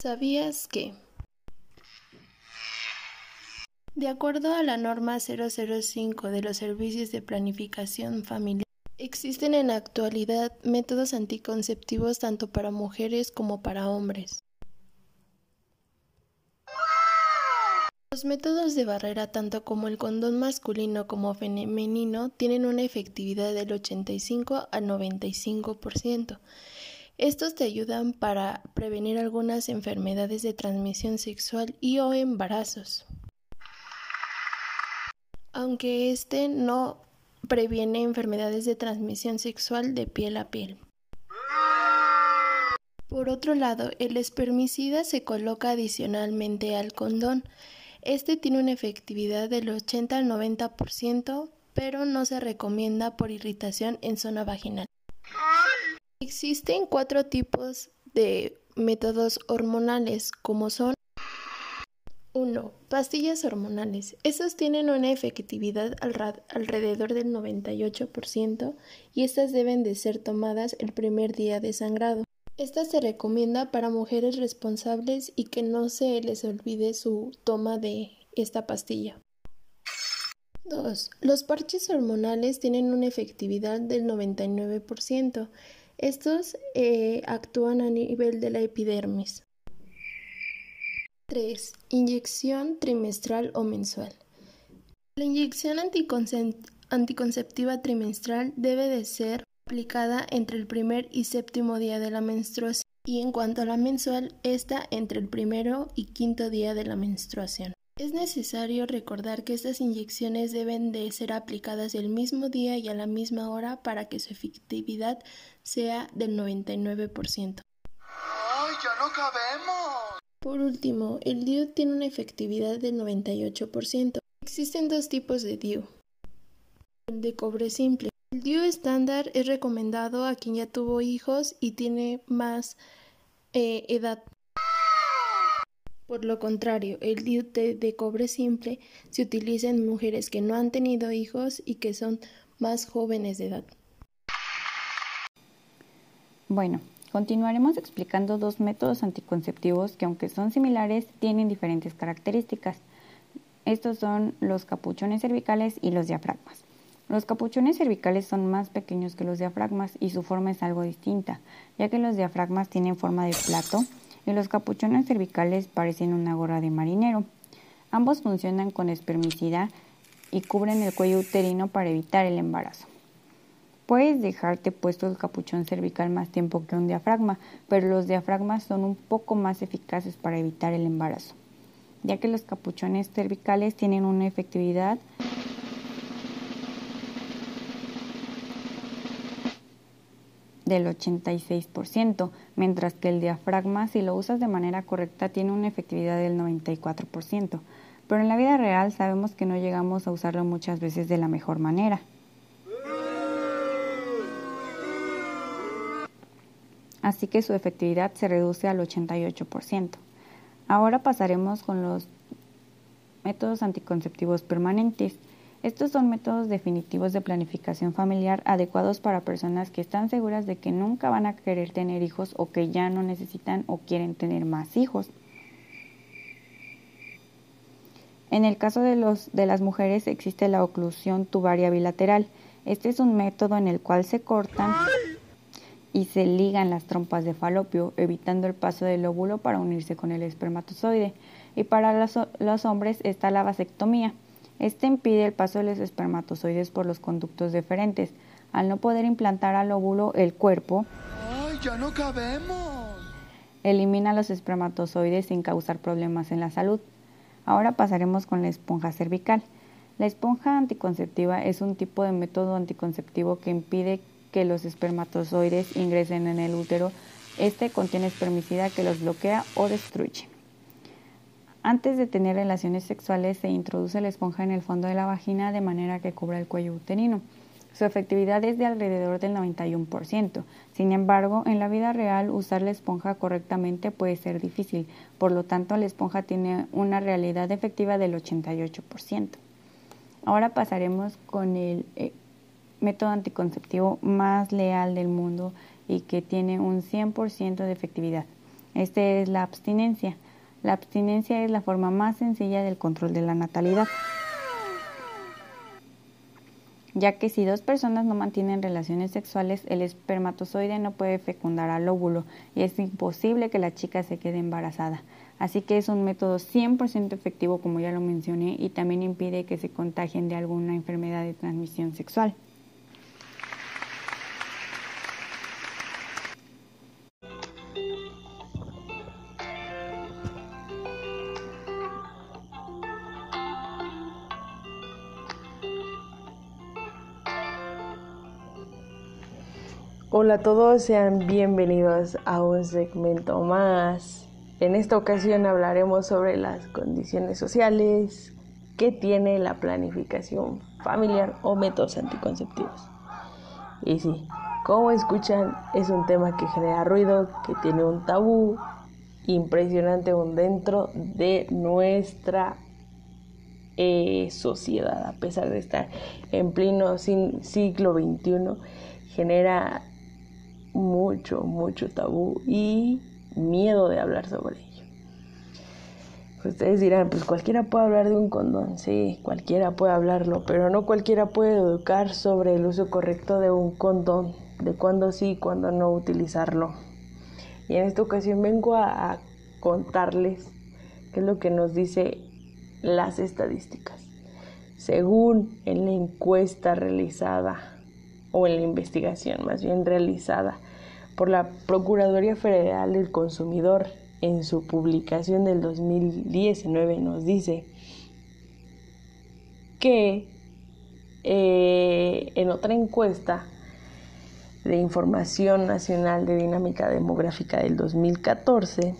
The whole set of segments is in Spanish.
¿Sabías que? De acuerdo a la norma 005 de los servicios de planificación familiar, existen en la actualidad métodos anticonceptivos tanto para mujeres como para hombres. Los métodos de barrera, tanto como el condón masculino como femenino, tienen una efectividad del 85 al 95%. Estos te ayudan para prevenir algunas enfermedades de transmisión sexual y o embarazos. Aunque este no previene enfermedades de transmisión sexual de piel a piel. Por otro lado, el espermicida se coloca adicionalmente al condón. Este tiene una efectividad del 80 al 90%, pero no se recomienda por irritación en zona vaginal. Existen cuatro tipos de métodos hormonales, como son 1. Pastillas hormonales. Estos tienen una efectividad alrededor del 98% y estas deben de ser tomadas el primer día de sangrado. Esta se recomienda para mujeres responsables y que no se les olvide su toma de esta pastilla. 2. Los parches hormonales tienen una efectividad del 99%. Estos eh, actúan a nivel de la epidermis. 3. Inyección trimestral o mensual. La inyección anticonceptiva trimestral debe de ser aplicada entre el primer y séptimo día de la menstruación y en cuanto a la mensual, esta entre el primero y quinto día de la menstruación. Es necesario recordar que estas inyecciones deben de ser aplicadas el mismo día y a la misma hora para que su efectividad sea del 99%. ¡Ay, ya no cabemos! Por último, el DIU tiene una efectividad del 98%. Existen dos tipos de DIU. El de cobre simple. El DIU estándar es recomendado a quien ya tuvo hijos y tiene más eh, edad. Por lo contrario, el DIU de cobre simple se utiliza en mujeres que no han tenido hijos y que son más jóvenes de edad. Bueno, continuaremos explicando dos métodos anticonceptivos que aunque son similares tienen diferentes características. Estos son los capuchones cervicales y los diafragmas. Los capuchones cervicales son más pequeños que los diafragmas y su forma es algo distinta, ya que los diafragmas tienen forma de plato los capuchones cervicales parecen una gorra de marinero. Ambos funcionan con espermicida y cubren el cuello uterino para evitar el embarazo. Puedes dejarte puesto el capuchón cervical más tiempo que un diafragma, pero los diafragmas son un poco más eficaces para evitar el embarazo, ya que los capuchones cervicales tienen una efectividad del 86%, mientras que el diafragma, si lo usas de manera correcta, tiene una efectividad del 94%. Pero en la vida real sabemos que no llegamos a usarlo muchas veces de la mejor manera. Así que su efectividad se reduce al 88%. Ahora pasaremos con los métodos anticonceptivos permanentes. Estos son métodos definitivos de planificación familiar adecuados para personas que están seguras de que nunca van a querer tener hijos o que ya no necesitan o quieren tener más hijos. En el caso de, las mujeres existe la oclusión tubaria bilateral. Este es un método en el cual se cortan y se ligan las trompas de falopio, evitando el paso del óvulo para unirse con el espermatozoide. Y para los, los hombres está la vasectomía. Este impide el paso de los espermatozoides por los conductos deferentes. Al no poder implantar al óvulo, el cuerpo ¡Ay, ya no cabemos! elimina los espermatozoides sin causar problemas en la salud. Ahora pasaremos con la esponja cervical. La esponja anticonceptiva es un tipo de método anticonceptivo que impide que los espermatozoides ingresen en el útero. Este contiene espermicida que los bloquea o destruye. Antes de tener relaciones sexuales se introduce la esponja en el fondo de la vagina de manera que cubra el cuello uterino. Su efectividad es de alrededor del 91%. Sin embargo, en la vida real usar la esponja correctamente puede ser difícil, por lo tanto la esponja tiene una realidad efectiva del 88%. Ahora pasaremos con el eh, método anticonceptivo más leal del mundo y que tiene un 100% de efectividad. Este es la abstinencia. La abstinencia es la forma más sencilla del control de la natalidad ya que si dos personas no mantienen relaciones sexuales, el espermatozoide no puede fecundar al óvulo y es imposible que la chica se quede embarazada. Así que es un método 100% efectivo, como ya lo mencioné, y también impide que se contagien de alguna enfermedad de transmisión sexual. Hola a todos, sean bienvenidos a un segmento más. En esta ocasión hablaremos sobre las condiciones sociales que tiene la planificación familiar o métodos anticonceptivos. Y sí, como escuchan, es un tema que genera ruido, que tiene un tabú impresionante aún dentro de nuestra eh, sociedad, a pesar de estar en pleno siglo XXI, genera mucho, mucho tabú y miedo de hablar sobre ello. Ustedes dirán, pues cualquiera puede hablar de un condón, sí, cualquiera puede hablarlo, pero no cualquiera puede educar sobre el uso correcto de un condón, de cuándo sí y cuándo no utilizarlo. Y en esta ocasión vengo a, a contarles qué es lo que nos dice las estadísticas. Según en la encuesta realizada o en la investigación más bien realizada por la Procuraduría Federal del Consumidor en su publicación del 2019 nos dice que eh, en otra encuesta de Información Nacional de Dinámica Demográfica del 2014,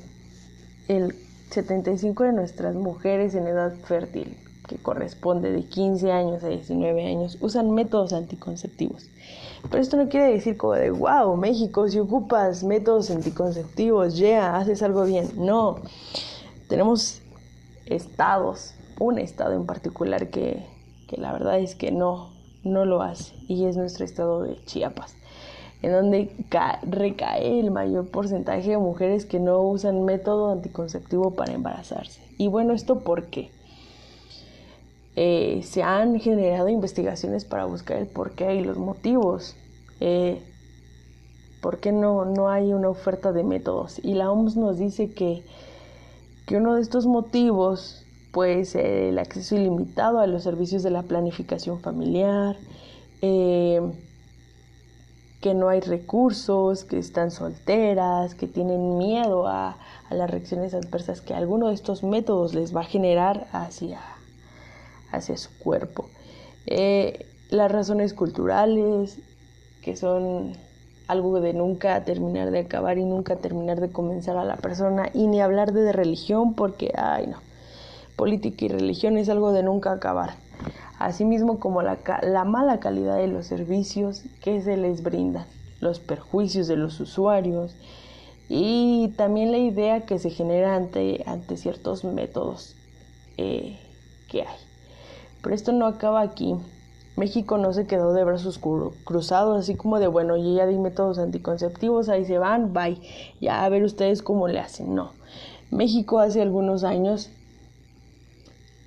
el 75 de nuestras mujeres en edad fértil que corresponde de 15 años a 19 años, usan métodos anticonceptivos. Pero esto no quiere decir como de, wow, México, si ocupas métodos anticonceptivos, ya, haces algo bien. No, tenemos estados, un estado en particular que, que la verdad es que no, no lo hace, y es nuestro estado de Chiapas en donde recae el mayor porcentaje de mujeres que no usan método anticonceptivo para embarazarse. Y bueno, ¿esto por qué? Eh, se han generado investigaciones para buscar el porqué y los motivos. Eh, ¿Por qué no, no hay una oferta de métodos? Y la OMS nos dice que, que uno de estos motivos, pues el acceso ilimitado a los servicios de la planificación familiar, eh, que no hay recursos, que están solteras, que tienen miedo a, a las reacciones adversas que alguno de estos métodos les va a generar hacia hacia su cuerpo. Eh, las razones culturales, que son algo de nunca terminar de acabar y nunca terminar de comenzar a la persona, y ni hablar de religión, porque, ay no, política y religión es algo de nunca acabar. Asimismo como la, la mala calidad de los servicios que se les brindan, los perjuicios de los usuarios y también la idea que se genera ante, ante ciertos métodos eh, que hay. Pero esto no acaba aquí. México no se quedó de brazos cruzados, así como de, bueno, yo ya di métodos anticonceptivos, ahí se van, bye. Ya a ver ustedes cómo le hacen. No. México hace algunos años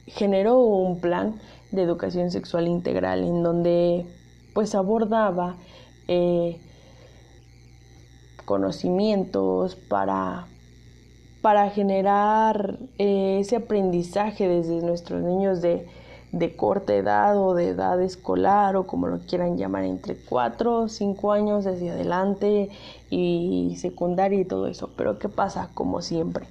generó un plan de educación sexual integral en donde pues abordaba eh, conocimientos para, para generar eh, ese aprendizaje desde nuestros niños de de corta edad o de edad escolar o como lo quieran llamar, entre 4 o 5 años hacia adelante y secundaria y todo eso. Pero ¿qué pasa? Como siempre.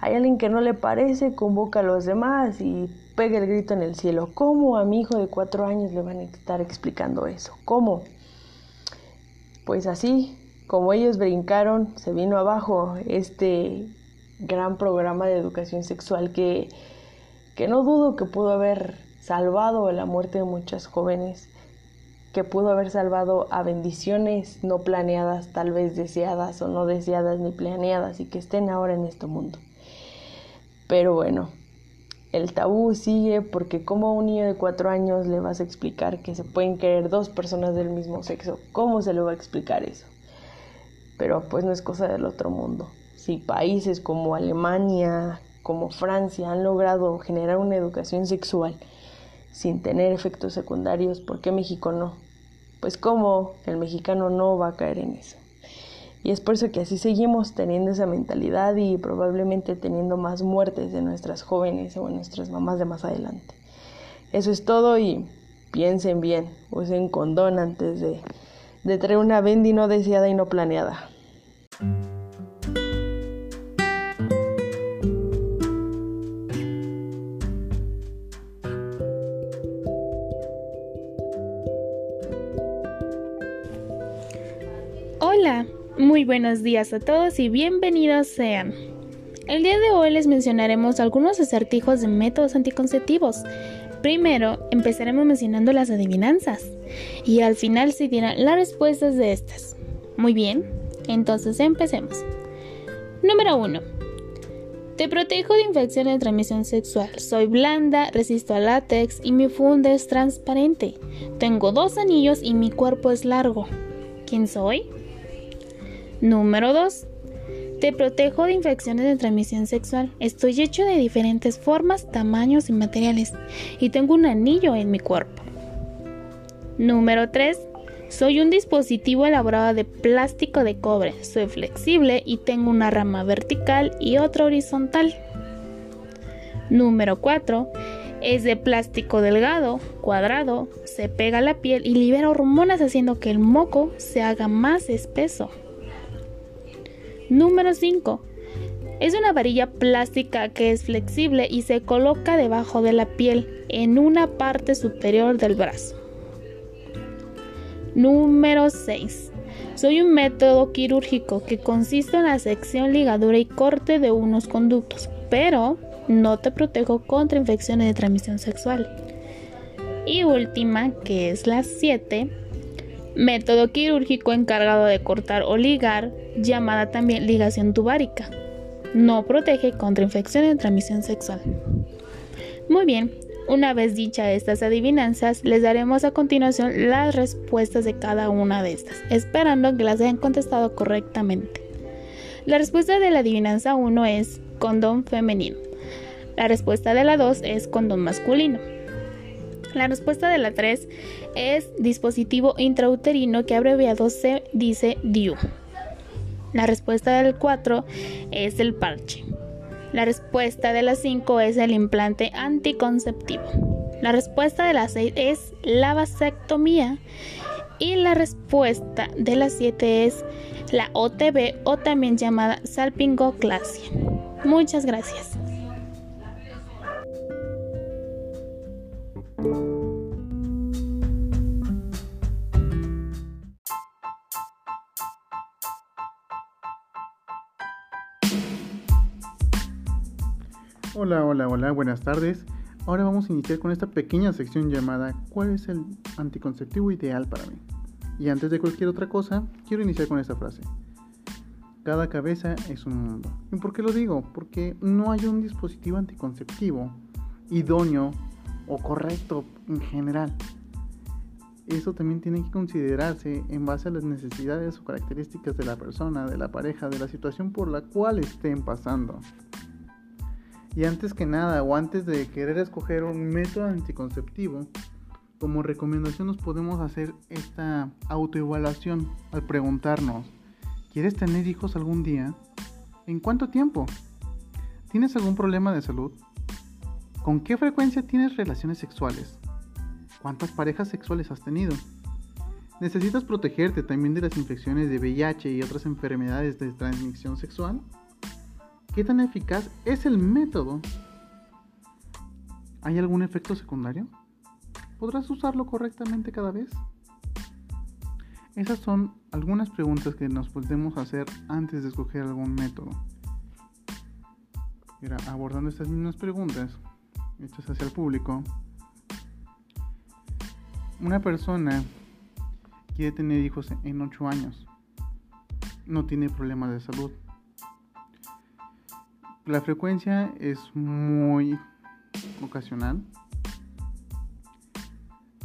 Hay alguien que no le parece, convoca a los demás y pega el grito en el cielo. ¿Cómo a mi hijo de 4 años le van a estar explicando eso? ¿Cómo? Pues así, como ellos brincaron, se vino abajo este gran programa de educación sexual que que no dudo que pudo haber salvado la muerte de muchas jóvenes, que pudo haber salvado a bendiciones no planeadas, tal vez deseadas o no deseadas ni planeadas y que estén ahora en este mundo. Pero bueno, el tabú sigue porque como a un niño de cuatro años le vas a explicar que se pueden querer dos personas del mismo sexo, ¿cómo se le va a explicar eso? Pero pues no es cosa del otro mundo. si países como Alemania, como Francia han logrado generar una educación sexual sin tener efectos secundarios, ¿por qué México no? Pues cómo el mexicano no va a caer en eso. Y es por eso que así seguimos teniendo esa mentalidad y probablemente teniendo más muertes de nuestras jóvenes o nuestras mamás de más adelante. Eso es todo y piensen bien, usen condón antes de, de traer una bendy no deseada y no planeada. Muy buenos días a todos y bienvenidos sean. El día de hoy les mencionaremos algunos acertijos de métodos anticonceptivos. Primero, empezaremos mencionando las adivinanzas y al final se dirán las respuestas de estas. Muy bien, entonces empecemos. Número 1. Te protejo de infecciones de transmisión sexual. Soy blanda, resisto al látex y mi funda es transparente. Tengo dos anillos y mi cuerpo es largo. ¿Quién soy? Número 2. Te protejo de infecciones de transmisión sexual. Estoy hecho de diferentes formas, tamaños y materiales y tengo un anillo en mi cuerpo. Número 3. Soy un dispositivo elaborado de plástico de cobre. Soy flexible y tengo una rama vertical y otra horizontal. Número 4. Es de plástico delgado, cuadrado, se pega a la piel y libera hormonas haciendo que el moco se haga más espeso. Número 5. Es una varilla plástica que es flexible y se coloca debajo de la piel en una parte superior del brazo. Número 6. Soy un método quirúrgico que consiste en la sección, ligadura y corte de unos conductos, pero no te protejo contra infecciones de transmisión sexual. Y última, que es la 7, método quirúrgico encargado de cortar o ligar, llamada también ligación tubárica. No protege contra infecciones de transmisión sexual. Muy bien, una vez dicha estas adivinanzas, les daremos a continuación las respuestas de cada una de estas, esperando que las hayan contestado correctamente. La respuesta de la adivinanza 1 es condón femenino. La respuesta de la 2 es condón masculino. La respuesta de la 3 es dispositivo intrauterino que abreviado se dice DIU. La respuesta del 4 es el parche. La respuesta de la 5 es el implante anticonceptivo. La respuesta de la 6 es la vasectomía. Y la respuesta de la 7 es la OTB o también llamada salpingoclasia. Muchas gracias. Hola, hola, hola, buenas tardes. Ahora vamos a iniciar con esta pequeña sección llamada ¿Cuál es el anticonceptivo ideal para mí? Y antes de cualquier otra cosa, quiero iniciar con esta frase. Cada cabeza es un mundo. ¿Y por qué lo digo? Porque no hay un dispositivo anticonceptivo idóneo o correcto en general. Eso también tiene que considerarse en base a las necesidades o características de la persona, de la pareja, de la situación por la cual estén pasando. Y antes que nada, o antes de querer escoger un método anticonceptivo, como recomendación nos podemos hacer esta autoevaluación al preguntarnos, ¿quieres tener hijos algún día? ¿En cuánto tiempo? ¿Tienes algún problema de salud? ¿Con qué frecuencia tienes relaciones sexuales? ¿Cuántas parejas sexuales has tenido? ¿Necesitas protegerte también de las infecciones de VIH y otras enfermedades de transmisión sexual? ¿Qué tan eficaz es el método? ¿Hay algún efecto secundario? ¿Podrás usarlo correctamente cada vez? Esas son algunas preguntas que nos podemos hacer antes de escoger algún método. Abordando estas mismas preguntas hechas hacia el público, una persona quiere tener hijos en 8 años, no tiene problemas de salud la frecuencia es muy ocasional.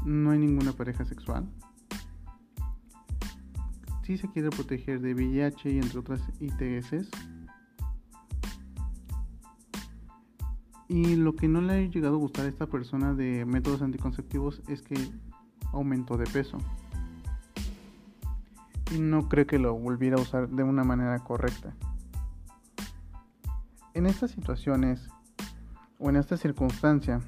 No hay ninguna pareja sexual. Si se quiere proteger de VIH y entre otras ITS. Y lo que no le ha llegado a gustar a esta persona de métodos anticonceptivos es que aumentó de peso. Y no creo que lo volviera a usar de una manera correcta. En estas situaciones o en esta circunstancia,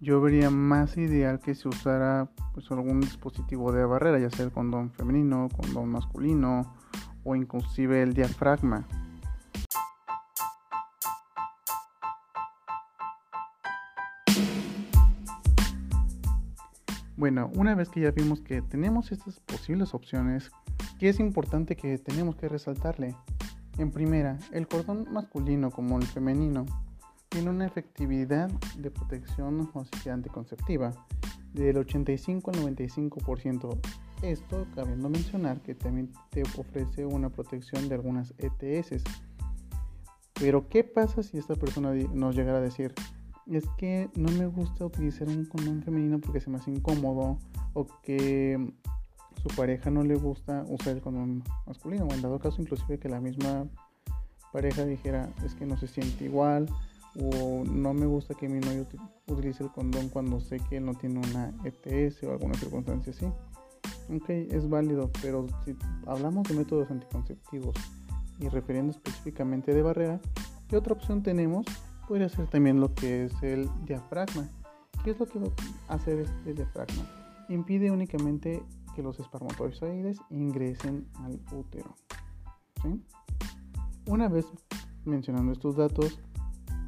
yo vería más ideal que se usara pues, algún dispositivo de barrera, ya sea el condón femenino, condón masculino o inclusive el diafragma. Bueno, una vez que ya vimos que tenemos estas posibles opciones, ¿qué es importante que tenemos que resaltarle? En primera, el cordón masculino como el femenino tiene una efectividad de protección anticonceptiva del 85 al 95%. Esto cabiendo mencionar que también te ofrece una protección de algunas ETS. Pero ¿qué pasa si esta persona nos llegara a decir, es que no me gusta utilizar un condón femenino porque se me hace incómodo o que su pareja no le gusta usar el condón masculino o en dado caso inclusive que la misma pareja dijera es que no se siente igual o no me gusta que mi novio utilice el condón cuando sé que él no tiene una ETS o alguna circunstancia así. Ok, es válido, pero si hablamos de métodos anticonceptivos y refiriendo específicamente de barrera, ¿qué otra opción tenemos? Podría ser también lo que es el diafragma. ¿Qué es lo que va a hacer este diafragma? Impide únicamente que los espermatozoides ingresen al útero. Una vez mencionando estos datos,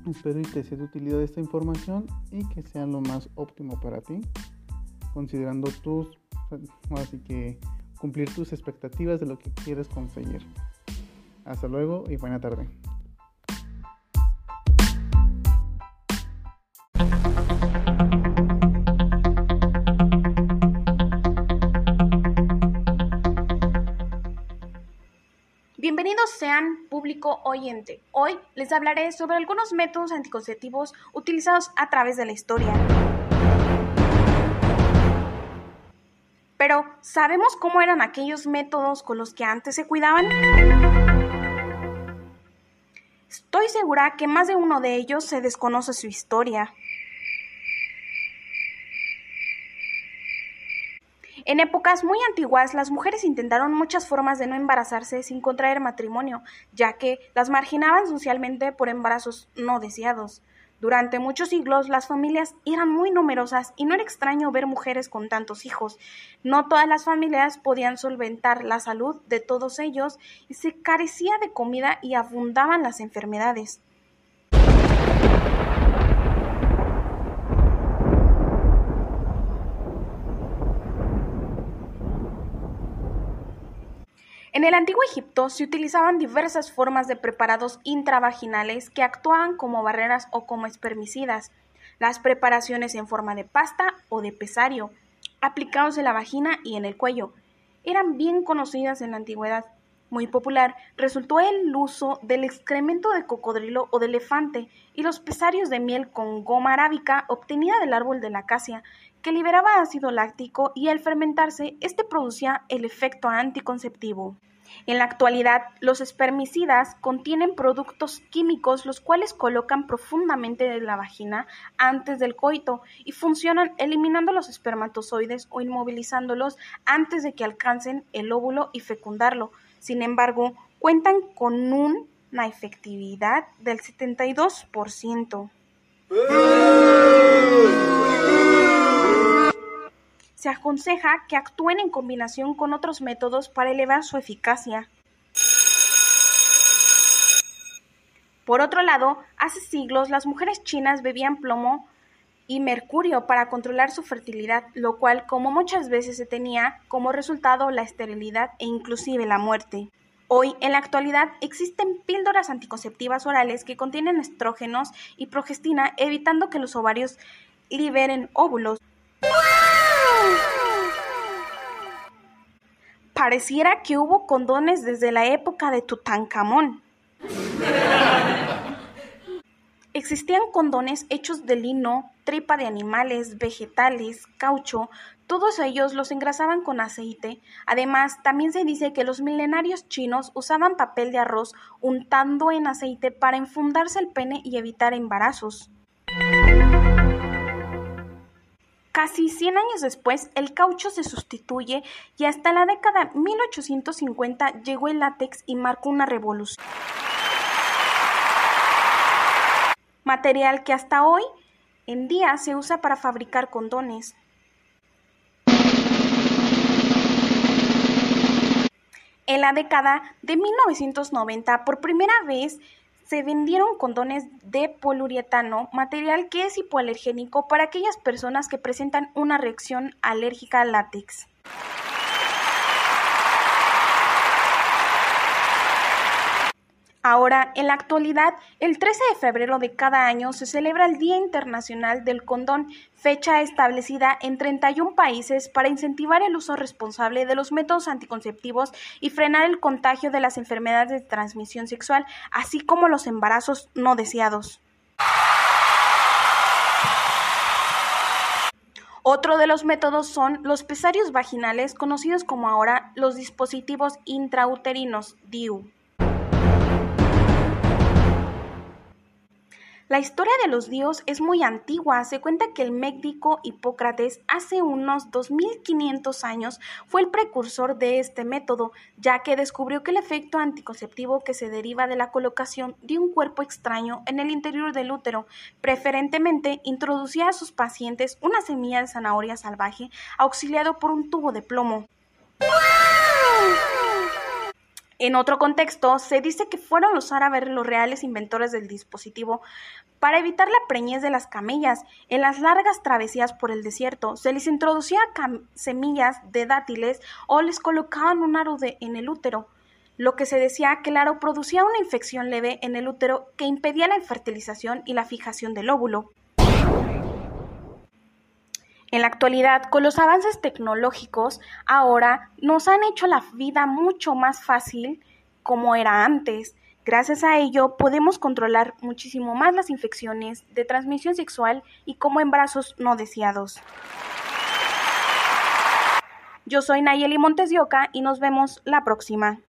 espero que te sea de utilidad esta información y que sea lo más óptimo para ti, considerando tus, así que cumplir tus expectativas de lo que quieres conseguir. Hasta luego y buena tarde. Bienvenidos sean público oyente. Hoy les hablaré sobre algunos métodos anticonceptivos utilizados a través de la historia. Pero, ¿sabemos cómo eran aquellos métodos con los que antes se cuidaban? Estoy segura que más de uno de ellos se desconoce su historia. En épocas muy antiguas, las mujeres intentaron muchas formas de no embarazarse sin contraer matrimonio, ya que las marginaban socialmente por embarazos no deseados. Durante muchos siglos las familias eran muy numerosas y no era extraño ver mujeres con tantos hijos. No todas las familias podían solventar la salud de todos ellos y se carecía de comida y abundaban las enfermedades. En el antiguo Egipto se utilizaban diversas formas de preparados intravaginales que actuaban como barreras o como espermicidas. Las preparaciones en forma de pasta o de pesario, aplicados en la vagina y en el cuello, eran bien conocidas en la antigüedad. Muy popular resultó el uso del excremento de cocodrilo o de elefante y los pesarios de miel con goma arábica obtenida del árbol de la acacia, que liberaba ácido láctico y al fermentarse este producía el efecto anticonceptivo. En la actualidad, los espermicidas contienen productos químicos los cuales colocan profundamente en la vagina antes del coito y funcionan eliminando los espermatozoides o inmovilizándolos antes de que alcancen el óvulo y fecundarlo. Sin embargo, cuentan con una efectividad del 72% se aconseja que actúen en combinación con otros métodos para elevar su eficacia. Por otro lado, hace siglos las mujeres chinas bebían plomo y mercurio para controlar su fertilidad, lo cual, como muchas veces se tenía como resultado la esterilidad e inclusive la muerte. Hoy, en la actualidad, existen píldoras anticonceptivas orales que contienen estrógenos y progestina, evitando que los ovarios liberen óvulos. Pareciera que hubo condones desde la época de Tutankamón. Existían condones hechos de lino, tripa de animales, vegetales, caucho, todos ellos los engrasaban con aceite. Además, también se dice que los milenarios chinos usaban papel de arroz untando en aceite para enfundarse el pene y evitar embarazos. Casi 100 años después, el caucho se sustituye y hasta la década 1850 llegó el látex y marcó una revolución. Material que hasta hoy en día se usa para fabricar condones. En la década de 1990, por primera vez, se vendieron condones de poliuretano, material que es hipoalergénico para aquellas personas que presentan una reacción alérgica al látex. Ahora, en la actualidad, el 13 de febrero de cada año se celebra el Día Internacional del Condón, fecha establecida en 31 países para incentivar el uso responsable de los métodos anticonceptivos y frenar el contagio de las enfermedades de transmisión sexual, así como los embarazos no deseados. Otro de los métodos son los pesarios vaginales, conocidos como ahora los dispositivos intrauterinos, DIU. La historia de los dios es muy antigua. Se cuenta que el médico Hipócrates hace unos 2500 años fue el precursor de este método, ya que descubrió que el efecto anticonceptivo que se deriva de la colocación de un cuerpo extraño en el interior del útero, preferentemente introducía a sus pacientes una semilla de zanahoria salvaje auxiliado por un tubo de plomo. En otro contexto, se dice que fueron los árabes los reales inventores del dispositivo para evitar la preñez de las camellas. En las largas travesías por el desierto, se les introducía semillas de dátiles o les colocaban un aro en el útero, lo que se decía que el aro producía una infección leve en el útero que impedía la fertilización y la fijación del óvulo. En la actualidad, con los avances tecnológicos, ahora nos han hecho la vida mucho más fácil como era antes. Gracias a ello podemos controlar muchísimo más las infecciones de transmisión sexual y como embarazos no deseados. Yo soy Nayeli Montes de y nos vemos la próxima.